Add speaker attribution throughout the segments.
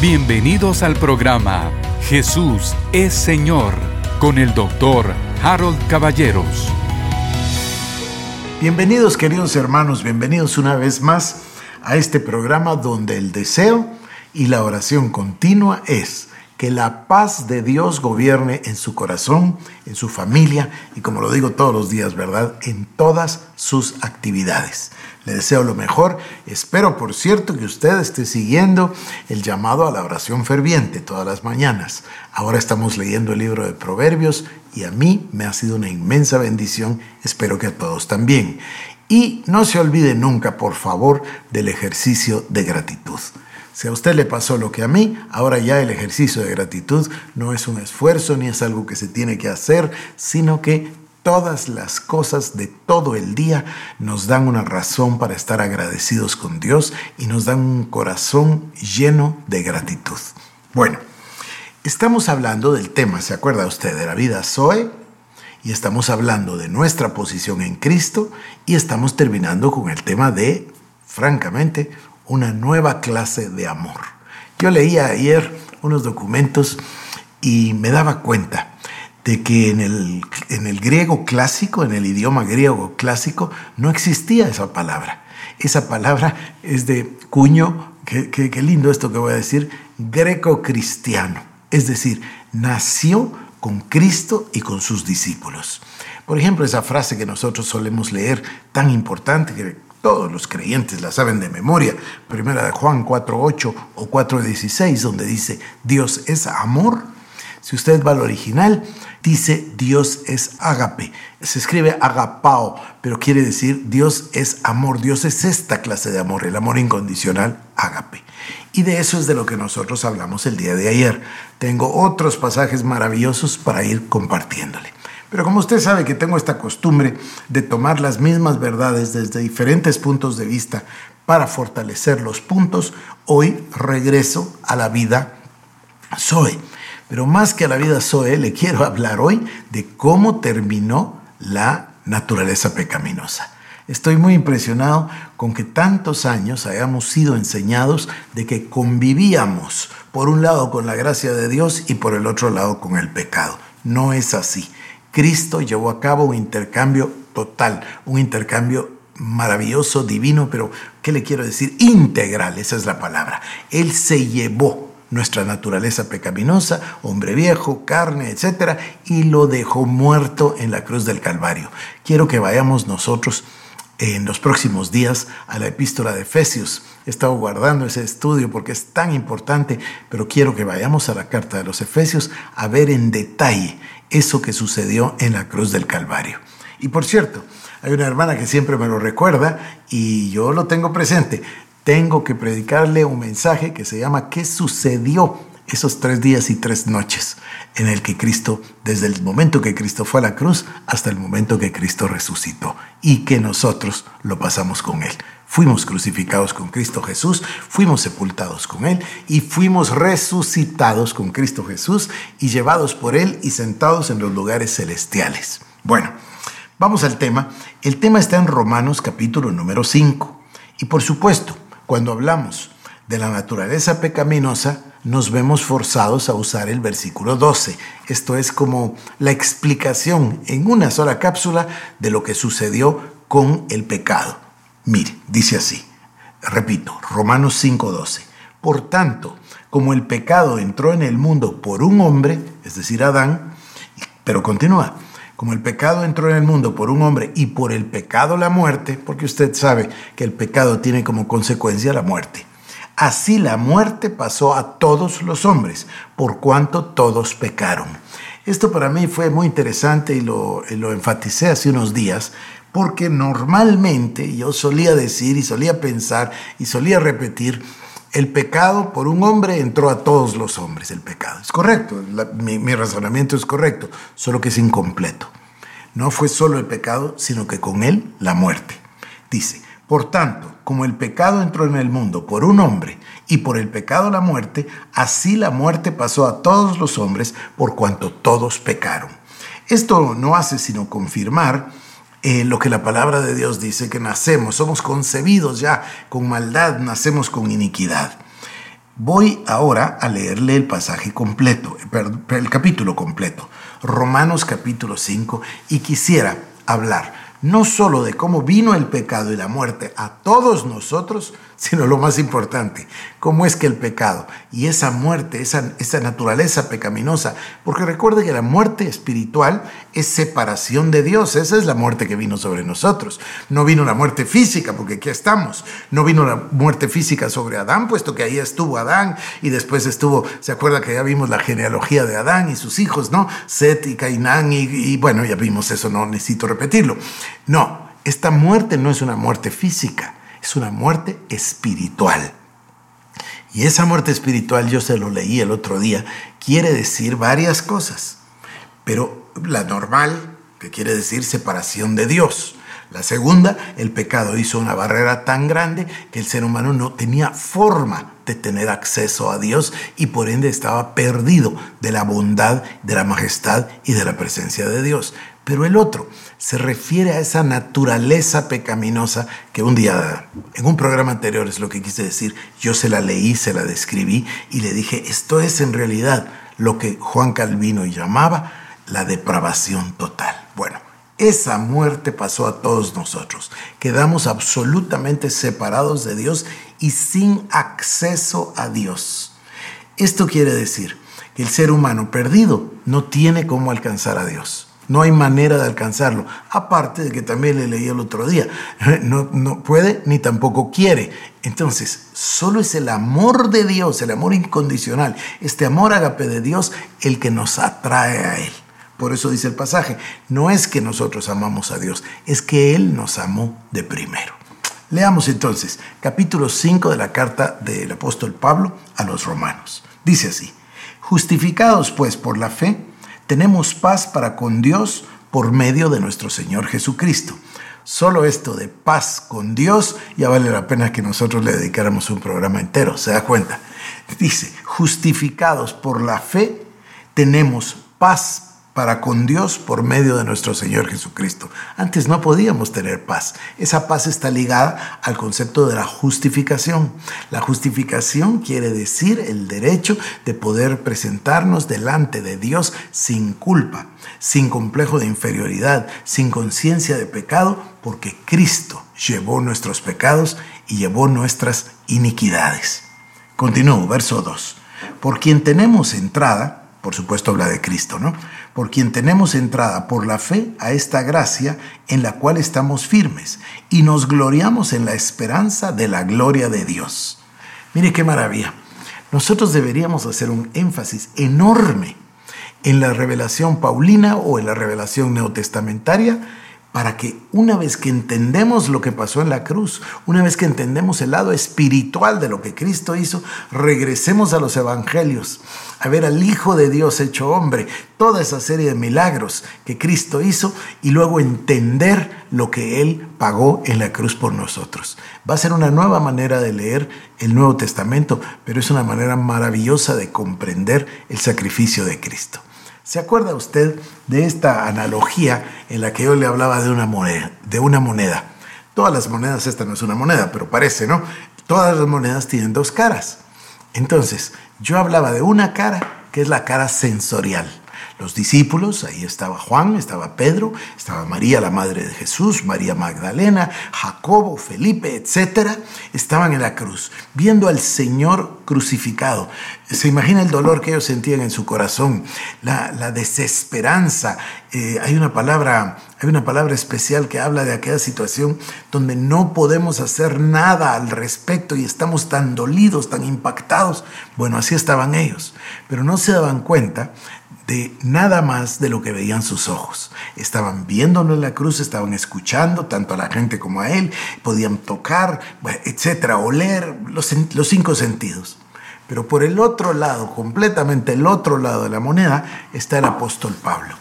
Speaker 1: Bienvenidos al programa Jesús es Señor con el doctor Harold Caballeros.
Speaker 2: Bienvenidos queridos hermanos, bienvenidos una vez más a este programa donde el deseo y la oración continua es que la paz de Dios gobierne en su corazón, en su familia y como lo digo todos los días, ¿verdad? En todas sus actividades. Le deseo lo mejor. Espero, por cierto, que usted esté siguiendo el llamado a la oración ferviente todas las mañanas. Ahora estamos leyendo el libro de Proverbios y a mí me ha sido una inmensa bendición. Espero que a todos también. Y no se olvide nunca, por favor, del ejercicio de gratitud. Si a usted le pasó lo que a mí, ahora ya el ejercicio de gratitud no es un esfuerzo ni es algo que se tiene que hacer, sino que todas las cosas de todo el día nos dan una razón para estar agradecidos con Dios y nos dan un corazón lleno de gratitud. Bueno, estamos hablando del tema, ¿se acuerda usted de la vida Zoe? Y estamos hablando de nuestra posición en Cristo y estamos terminando con el tema de, francamente, una nueva clase de amor. Yo leía ayer unos documentos y me daba cuenta de que en el, en el griego clásico, en el idioma griego clásico, no existía esa palabra. Esa palabra es de cuño, qué lindo esto que voy a decir, greco-cristiano. Es decir, nació con Cristo y con sus discípulos. Por ejemplo, esa frase que nosotros solemos leer, tan importante, que todos los creyentes la saben de memoria. Primera de Juan 4.8 o 4.16, donde dice, Dios es amor. Si usted va al original, dice Dios es agape. Se escribe agapao, pero quiere decir Dios es amor. Dios es esta clase de amor, el amor incondicional, agape. Y de eso es de lo que nosotros hablamos el día de ayer. Tengo otros pasajes maravillosos para ir compartiéndole. Pero como usted sabe que tengo esta costumbre de tomar las mismas verdades desde diferentes puntos de vista para fortalecer los puntos, hoy regreso a la vida Zoe. Pero más que a la vida Zoe, le quiero hablar hoy de cómo terminó la naturaleza pecaminosa. Estoy muy impresionado con que tantos años hayamos sido enseñados de que convivíamos por un lado con la gracia de Dios y por el otro lado con el pecado. No es así. Cristo llevó a cabo un intercambio total, un intercambio maravilloso, divino, pero ¿qué le quiero decir? Integral, esa es la palabra. Él se llevó nuestra naturaleza pecaminosa, hombre viejo, carne, etcétera, y lo dejó muerto en la cruz del Calvario. Quiero que vayamos nosotros en los próximos días a la epístola de Efesios. He estado guardando ese estudio porque es tan importante, pero quiero que vayamos a la carta de los Efesios a ver en detalle eso que sucedió en la cruz del Calvario. Y por cierto, hay una hermana que siempre me lo recuerda y yo lo tengo presente. Tengo que predicarle un mensaje que se llama ¿Qué sucedió esos tres días y tres noches en el que Cristo, desde el momento que Cristo fue a la cruz hasta el momento que Cristo resucitó y que nosotros lo pasamos con Él? Fuimos crucificados con Cristo Jesús, fuimos sepultados con Él y fuimos resucitados con Cristo Jesús y llevados por Él y sentados en los lugares celestiales. Bueno, vamos al tema. El tema está en Romanos capítulo número 5. Y por supuesto, cuando hablamos de la naturaleza pecaminosa, nos vemos forzados a usar el versículo 12. Esto es como la explicación en una sola cápsula de lo que sucedió con el pecado. Mire, dice así, repito, Romanos 5:12. Por tanto, como el pecado entró en el mundo por un hombre, es decir, Adán, pero continúa, como el pecado entró en el mundo por un hombre y por el pecado la muerte, porque usted sabe que el pecado tiene como consecuencia la muerte. Así la muerte pasó a todos los hombres, por cuanto todos pecaron. Esto para mí fue muy interesante y lo, lo enfaticé hace unos días, porque normalmente yo solía decir y solía pensar y solía repetir, el pecado por un hombre entró a todos los hombres, el pecado. Es correcto, mi, mi razonamiento es correcto, solo que es incompleto. No fue solo el pecado, sino que con él la muerte. Dice, por tanto, como el pecado entró en el mundo por un hombre y por el pecado la muerte, así la muerte pasó a todos los hombres por cuanto todos pecaron. Esto no hace sino confirmar eh, lo que la palabra de Dios dice, que nacemos, somos concebidos ya con maldad, nacemos con iniquidad. Voy ahora a leerle el pasaje completo, el capítulo completo, Romanos capítulo 5, y quisiera hablar no solo de cómo vino el pecado y la muerte a todos nosotros, sino lo más importante, cómo es que el pecado y esa muerte, esa, esa naturaleza pecaminosa, porque recuerde que la muerte espiritual es separación de Dios, esa es la muerte que vino sobre nosotros. No vino la muerte física, porque aquí estamos, no vino la muerte física sobre Adán, puesto que ahí estuvo Adán y después estuvo, se acuerda que ya vimos la genealogía de Adán y sus hijos, ¿no? Set y Cainán y bueno, ya vimos eso, no necesito repetirlo. No, esta muerte no es una muerte física es una muerte espiritual. Y esa muerte espiritual, yo se lo leí el otro día, quiere decir varias cosas. Pero la normal, que quiere decir separación de Dios. La segunda, el pecado hizo una barrera tan grande que el ser humano no tenía forma de tener acceso a Dios y por ende estaba perdido de la bondad, de la majestad y de la presencia de Dios. Pero el otro se refiere a esa naturaleza pecaminosa que un día, en un programa anterior es lo que quise decir, yo se la leí, se la describí y le dije, esto es en realidad lo que Juan Calvino llamaba la depravación total. Bueno, esa muerte pasó a todos nosotros. Quedamos absolutamente separados de Dios y sin acceso a Dios. Esto quiere decir que el ser humano perdido no tiene cómo alcanzar a Dios. No hay manera de alcanzarlo. Aparte de que también le leí el otro día, no, no puede ni tampoco quiere. Entonces, solo es el amor de Dios, el amor incondicional, este amor agape de Dios, el que nos atrae a Él. Por eso dice el pasaje, no es que nosotros amamos a Dios, es que Él nos amó de primero. Leamos entonces capítulo 5 de la carta del apóstol Pablo a los romanos. Dice así, justificados pues por la fe, tenemos paz para con Dios por medio de nuestro Señor Jesucristo. Solo esto de paz con Dios ya vale la pena que nosotros le dedicáramos un programa entero, ¿se da cuenta? Dice, justificados por la fe, tenemos paz para con Dios por medio de nuestro Señor Jesucristo. Antes no podíamos tener paz. Esa paz está ligada al concepto de la justificación. La justificación quiere decir el derecho de poder presentarnos delante de Dios sin culpa, sin complejo de inferioridad, sin conciencia de pecado, porque Cristo llevó nuestros pecados y llevó nuestras iniquidades. Continúo, verso 2. Por quien tenemos entrada, por supuesto habla de Cristo, ¿no? Por quien tenemos entrada por la fe a esta gracia en la cual estamos firmes y nos gloriamos en la esperanza de la gloria de Dios. Mire qué maravilla. Nosotros deberíamos hacer un énfasis enorme en la revelación paulina o en la revelación neotestamentaria para que una vez que entendemos lo que pasó en la cruz, una vez que entendemos el lado espiritual de lo que Cristo hizo, regresemos a los evangelios, a ver al Hijo de Dios hecho hombre, toda esa serie de milagros que Cristo hizo y luego entender lo que Él pagó en la cruz por nosotros. Va a ser una nueva manera de leer el Nuevo Testamento, pero es una manera maravillosa de comprender el sacrificio de Cristo. ¿Se acuerda usted de esta analogía en la que yo le hablaba de una moneda? De una moneda? Todas las monedas, esta no es una moneda, pero parece, ¿no? Todas las monedas tienen dos caras. Entonces, yo hablaba de una cara que es la cara sensorial. Los discípulos, ahí estaba Juan, estaba Pedro, estaba María, la madre de Jesús, María Magdalena, Jacobo, Felipe, etcétera, estaban en la cruz, viendo al Señor crucificado. Se imagina el dolor que ellos sentían en su corazón, la, desesperanza. Eh, hay, una palabra, hay una palabra especial que habla de aquella situación donde no podemos hacer nada al respecto y estamos tan dolidos, tan impactados. Bueno, así estaban ellos, pero no se daban cuenta de nada más de lo que veían sus ojos. Estaban viéndolo en la cruz, estaban escuchando tanto a la gente como a él, podían tocar, etcétera, oler los, los cinco sentidos. Pero por el otro lado, completamente el otro lado de la moneda, está el apóstol Pablo,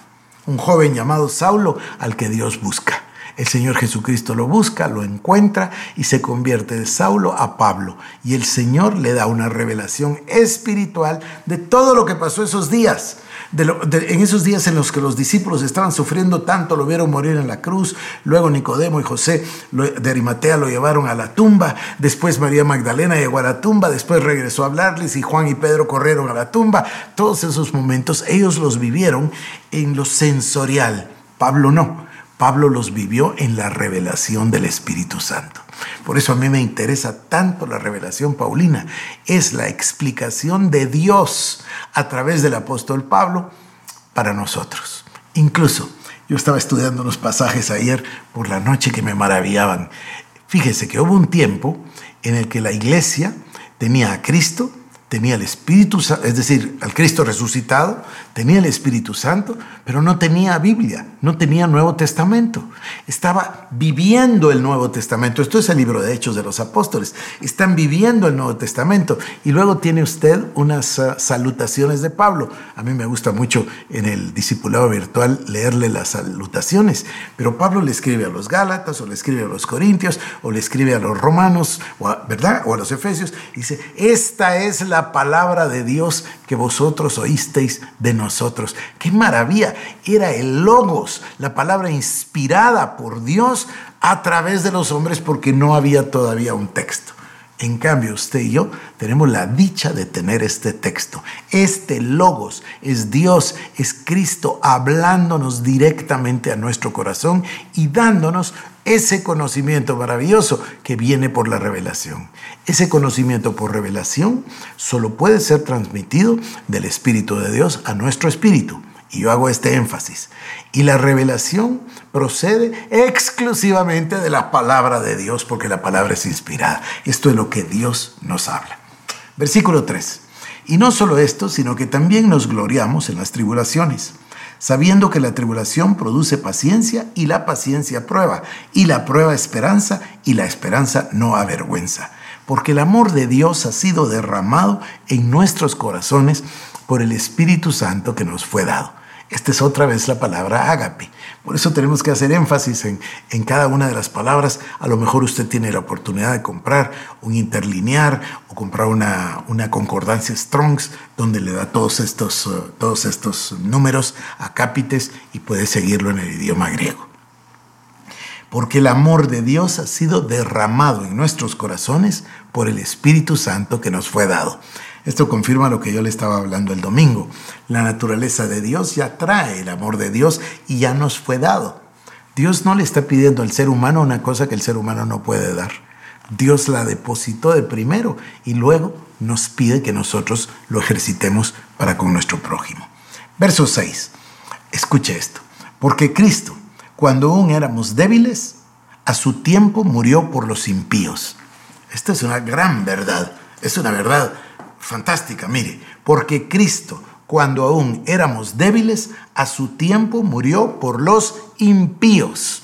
Speaker 2: un joven llamado Saulo al que Dios busca. El Señor Jesucristo lo busca, lo encuentra y se convierte de Saulo a Pablo. Y el Señor le da una revelación espiritual de todo lo que pasó esos días en esos días en los que los discípulos estaban sufriendo tanto, lo vieron morir en la cruz, luego Nicodemo y José de Arimatea lo llevaron a la tumba, después María Magdalena llegó a la tumba, después regresó a hablarles y Juan y Pedro corrieron a la tumba. Todos esos momentos ellos los vivieron en lo sensorial, Pablo no. Pablo los vivió en la revelación del Espíritu Santo. Por eso a mí me interesa tanto la revelación paulina. Es la explicación de Dios a través del apóstol Pablo para nosotros. Incluso yo estaba estudiando unos pasajes ayer por la noche que me maravillaban. Fíjese que hubo un tiempo en el que la iglesia tenía a Cristo, tenía el Espíritu Santo, es decir, al Cristo resucitado, tenía el Espíritu Santo, pero no tenía Biblia, no tenía Nuevo Testamento. Estaba viviendo el Nuevo Testamento. Esto es el libro de Hechos de los Apóstoles. Están viviendo el Nuevo Testamento. Y luego tiene usted unas ah, salutaciones de Pablo. A mí me gusta mucho en el discipulado virtual leerle las salutaciones. Pero Pablo le escribe a los Gálatas, o le escribe a los Corintios, o le escribe a los Romanos, ¿verdad? O a los Efesios. Dice, esta es la palabra de Dios que vosotros oísteis de nosotros. ¡Qué maravilla! Era el logos, la palabra inspirada por Dios a través de los hombres porque no había todavía un texto. En cambio, usted y yo tenemos la dicha de tener este texto. Este logos es Dios, es Cristo hablándonos directamente a nuestro corazón y dándonos ese conocimiento maravilloso que viene por la revelación. Ese conocimiento por revelación solo puede ser transmitido del Espíritu de Dios a nuestro espíritu. Y yo hago este énfasis. Y la revelación procede exclusivamente de la palabra de Dios, porque la palabra es inspirada. Esto es lo que Dios nos habla. Versículo 3. Y no solo esto, sino que también nos gloriamos en las tribulaciones, sabiendo que la tribulación produce paciencia y la paciencia prueba, y la prueba esperanza y la esperanza no avergüenza. Porque el amor de Dios ha sido derramado en nuestros corazones por el Espíritu Santo que nos fue dado. Esta es otra vez la palabra ágape. Por eso tenemos que hacer énfasis en, en, cada una de las palabras. A lo mejor usted tiene la oportunidad de comprar un interlinear o comprar una, una concordancia Strongs donde le da todos estos, uh, todos estos números acápites y puede seguirlo en el idioma griego. Porque el amor de Dios ha sido derramado en nuestros corazones por el Espíritu Santo que nos fue dado. Esto confirma lo que yo le estaba hablando el domingo. La naturaleza de Dios ya trae el amor de Dios y ya nos fue dado. Dios no le está pidiendo al ser humano una cosa que el ser humano no puede dar. Dios la depositó de primero y luego nos pide que nosotros lo ejercitemos para con nuestro prójimo. Verso 6. Escuche esto. Porque Cristo, cuando aún éramos débiles, a su tiempo murió por los impíos. Esta es una gran verdad. Es una verdad fantástica, mire, porque Cristo, cuando aún éramos débiles, a su tiempo murió por los impíos.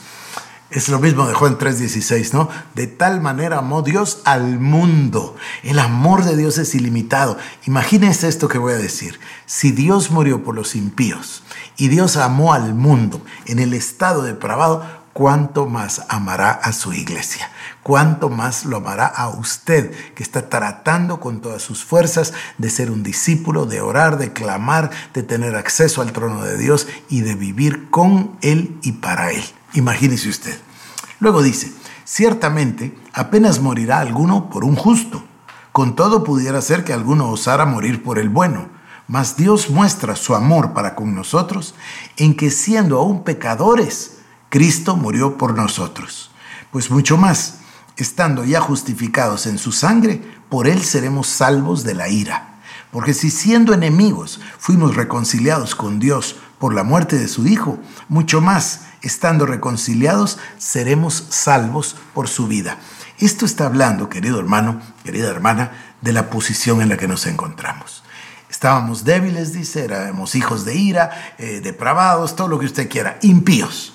Speaker 2: Es lo mismo de Juan 3:16, ¿no? De tal manera amó Dios al mundo. El amor de Dios es ilimitado. Imagínense esto que voy a decir. Si Dios murió por los impíos y Dios amó al mundo en el estado depravado, cuánto más amará a su iglesia, cuánto más lo amará a usted que está tratando con todas sus fuerzas de ser un discípulo, de orar, de clamar, de tener acceso al trono de Dios y de vivir con Él y para Él. Imagínese usted. Luego dice, ciertamente apenas morirá alguno por un justo. Con todo pudiera ser que alguno osara morir por el bueno. Mas Dios muestra su amor para con nosotros en que siendo aún pecadores, Cristo murió por nosotros. Pues mucho más, estando ya justificados en su sangre, por él seremos salvos de la ira. Porque si siendo enemigos fuimos reconciliados con Dios por la muerte de su Hijo, mucho más, estando reconciliados, seremos salvos por su vida. Esto está hablando, querido hermano, querida hermana, de la posición en la que nos encontramos. Estábamos débiles, dice, éramos hijos de ira, eh, depravados, todo lo que usted quiera, impíos.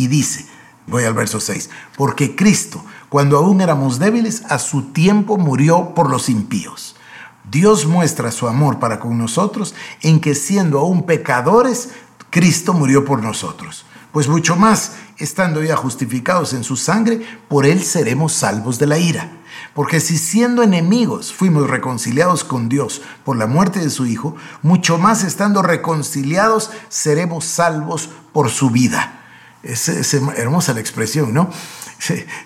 Speaker 2: Y dice, voy al verso 6, porque Cristo, cuando aún éramos débiles, a su tiempo murió por los impíos. Dios muestra su amor para con nosotros en que siendo aún pecadores, Cristo murió por nosotros. Pues mucho más, estando ya justificados en su sangre, por él seremos salvos de la ira. Porque si siendo enemigos fuimos reconciliados con Dios por la muerte de su Hijo, mucho más estando reconciliados seremos salvos por su vida. Es, hermosa la expresión, ¿no?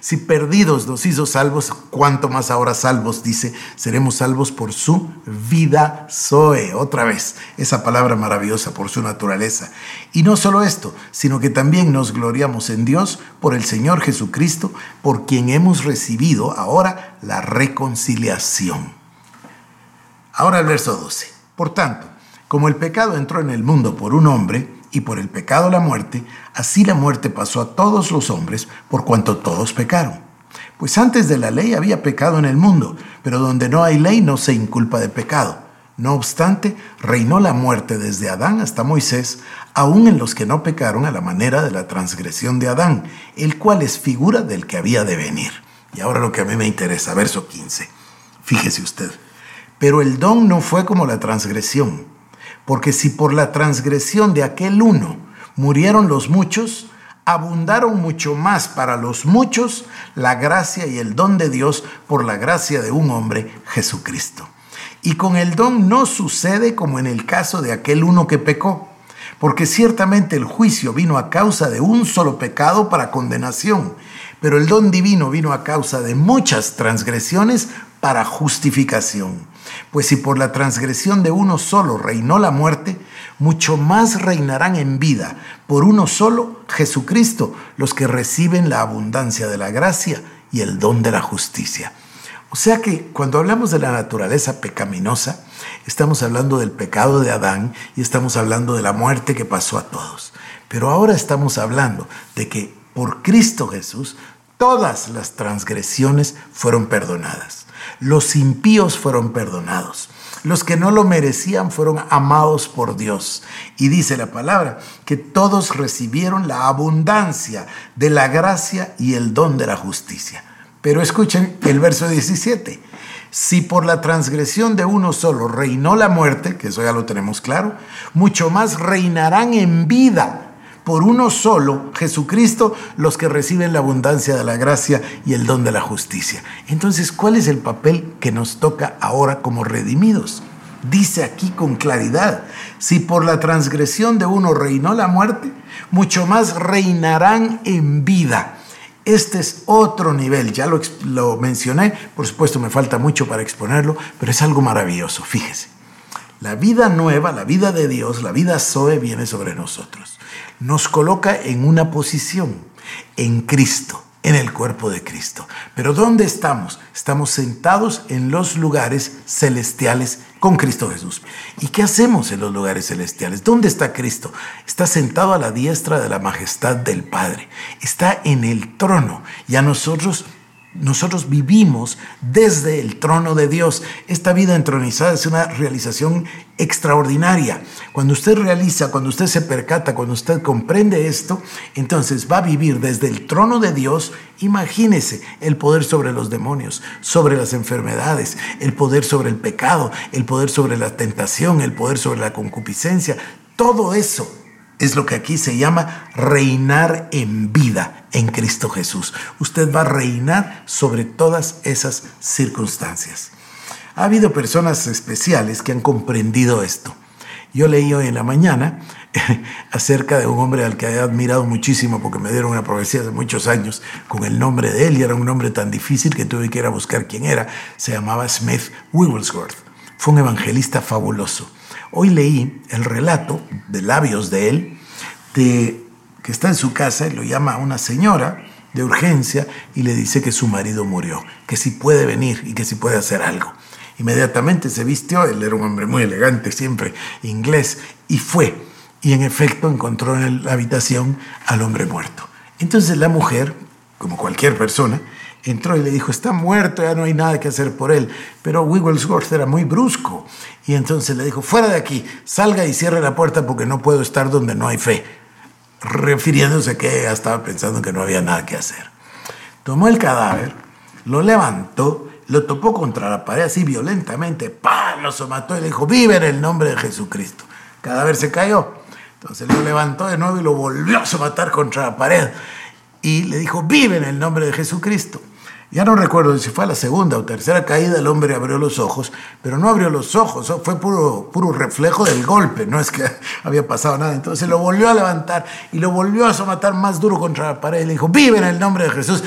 Speaker 2: Si perdidos nos hizo salvos, cuánto más ahora salvos, dice, seremos salvos por su vida Zoe. Otra vez, esa palabra maravillosa por su naturaleza. Y no solo esto, sino que también nos gloriamos en Dios por el Señor Jesucristo, por quien hemos recibido ahora la reconciliación. Ahora el verso 12. Por tanto, como el pecado entró en el mundo por un hombre, y por el pecado la muerte, así la muerte pasó a todos los hombres por cuanto todos pecaron. Pues antes de la ley había pecado en el mundo, pero donde no hay ley no se inculpa de pecado. No obstante, reinó la muerte desde Adán hasta Moisés, aun en los que no pecaron a la manera de la transgresión de Adán, el cual es figura del que había de venir. Y ahora lo que a mí me interesa, verso 15. Fíjese usted. Pero el don no fue como la transgresión porque si por la transgresión de aquel uno murieron los muchos, abundaron mucho más para los muchos la gracia y el don de Dios por la gracia de un hombre, Jesucristo. Y con el don no sucede como en el caso de aquel uno que pecó, porque ciertamente el juicio vino a causa de un solo pecado para condenación, pero el don divino vino a causa de muchas transgresiones para justificación. Pues si por la transgresión de uno solo reinó la muerte, mucho más reinarán en vida por uno solo, Jesucristo, los que reciben la abundancia de la gracia y el don de la justicia. O sea que cuando hablamos de la naturaleza pecaminosa, estamos hablando del pecado de Adán y estamos hablando de la muerte que pasó a todos. Pero ahora estamos hablando de que por Cristo Jesús todas las transgresiones fueron perdonadas. Los impíos fueron perdonados. Los que no lo merecían fueron amados por Dios. Y dice la palabra que todos recibieron la abundancia de la gracia y el don de la justicia. Pero escuchen el verso 17. Si por la transgresión de uno solo reinó la muerte, que eso ya lo tenemos claro, mucho más reinarán en vida por uno solo, Jesucristo, los que reciben la abundancia de la gracia y el don de la justicia. Entonces, ¿cuál es el papel que nos toca ahora como redimidos? Dice aquí con claridad, si por la transgresión de uno reinó la muerte, mucho más reinarán en vida. Este es otro nivel, ya lo, lo mencioné, por supuesto me falta mucho para exponerlo, pero es algo maravilloso, fíjese. La vida nueva, la vida de Dios, la vida Zoe viene sobre nosotros nos coloca en una posición, en Cristo, en el cuerpo de Cristo. Pero ¿dónde estamos? Estamos sentados en los lugares celestiales con Cristo Jesús. ¿Y qué hacemos en los lugares celestiales? ¿Dónde está Cristo? Está sentado a la diestra de la majestad del Padre. Está en el trono y a nosotros nosotros vivimos desde el trono de Dios. Esta vida entronizada es una realización extraordinaria. Cuando usted realiza, cuando usted se percata, cuando usted comprende esto, entonces va a vivir desde el trono de Dios. Imagínese el poder sobre los demonios, sobre las enfermedades, el poder sobre el pecado, el poder sobre la tentación, el poder sobre la concupiscencia. Todo eso es lo que aquí se llama reinar en vida en Cristo Jesús. Usted va a reinar sobre todas esas circunstancias. Ha habido personas especiales que han comprendido esto. Yo leí hoy en la mañana acerca de un hombre al que he admirado muchísimo porque me dieron una profecía hace muchos años con el nombre de él y era un nombre tan difícil que tuve que ir a buscar quién era. Se llamaba Smith Wigglesworth. Fue un evangelista fabuloso. Hoy leí el relato de labios de él, de que está en su casa y lo llama a una señora de urgencia y le dice que su marido murió, que si puede venir y que si puede hacer algo. Inmediatamente se vistió, él era un hombre muy elegante, siempre inglés, y fue. Y en efecto encontró en la habitación al hombre muerto. Entonces la mujer, como cualquier persona, entró y le dijo, está muerto, ya no hay nada que hacer por él. Pero Wigglesworth era muy brusco y entonces le dijo, fuera de aquí, salga y cierre la puerta porque no puedo estar donde no hay fe, refiriéndose a que estaba pensando que no había nada que hacer. Tomó el cadáver, lo levantó, lo topó contra la pared así violentamente, ¡pam! lo somató y le dijo, vive en el nombre de Jesucristo. El cadáver se cayó. Entonces lo levantó de nuevo y lo volvió a somatar contra la pared. y le dijo, vive en el nombre de Jesucristo. Ya no recuerdo si fue a la segunda o tercera caída, el hombre abrió los ojos, pero no abrió los ojos, fue puro, puro reflejo del golpe, no es que había pasado nada. Entonces lo volvió a levantar y lo volvió a somatar más duro contra la pared y le dijo, vive en el nombre de Jesús.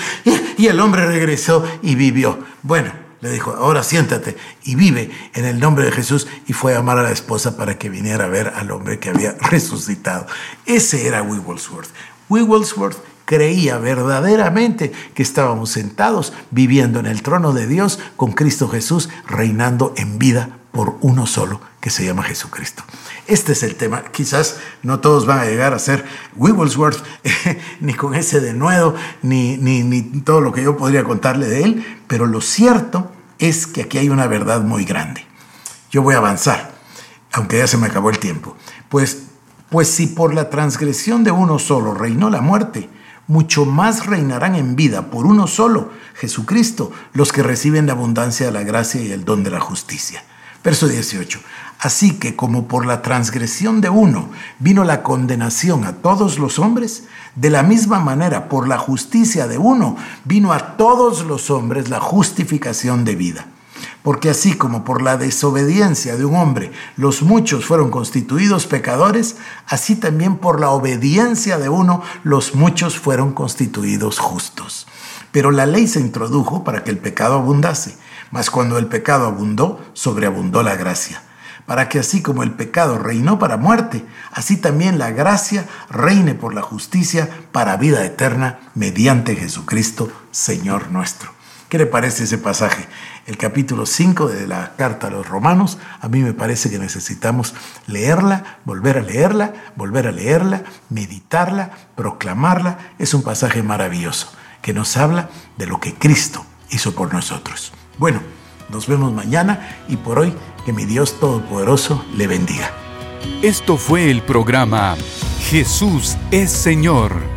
Speaker 2: Y, el hombre regresó y vivió. Bueno, le dijo, ahora siéntate y vive en el nombre de Jesús. Y fue a llamar a la esposa para que viniera a ver al hombre que había resucitado. Ese era Wigglesworth. Wigglesworth creía verdaderamente que estábamos sentados viviendo en el trono de Dios con Cristo Jesús reinando en vida por uno solo que se llama Jesucristo. Este es el tema. Quizás no todos van a llegar a ser Wigglesworth, ni con ese denuedo, ni, ni, ni todo lo que yo podría contarle de él, pero lo cierto es que aquí hay una verdad muy grande. Yo voy a avanzar, aunque ya se me acabó el tiempo. Pues, pues si por la transgresión de uno solo reinó la muerte, mucho más reinarán en vida por uno solo, Jesucristo, los que reciben la abundancia de la gracia y el don de la justicia. Verso 18. Así que como por la transgresión de uno vino la condenación a todos los hombres, de la misma manera por la justicia de uno vino a todos los hombres la justificación de vida. Porque así como por la desobediencia de un hombre los muchos fueron constituidos pecadores, así también por la obediencia de uno los muchos fueron constituidos justos. Pero la ley se introdujo para que el pecado abundase, mas cuando el pecado abundó, sobreabundó la gracia para que así como el pecado reinó para muerte, así también la gracia reine por la justicia para vida eterna mediante Jesucristo, Señor nuestro. ¿Qué le parece ese pasaje? El capítulo 5 de la carta a los romanos, a mí me parece que necesitamos leerla, volver a leerla, volver a leerla, meditarla, proclamarla. Es un pasaje maravilloso que nos habla de lo que Cristo hizo por nosotros. Bueno, nos vemos mañana y por hoy que mi Dios Todopoderoso le bendiga.
Speaker 1: Esto fue el programa Jesús es Señor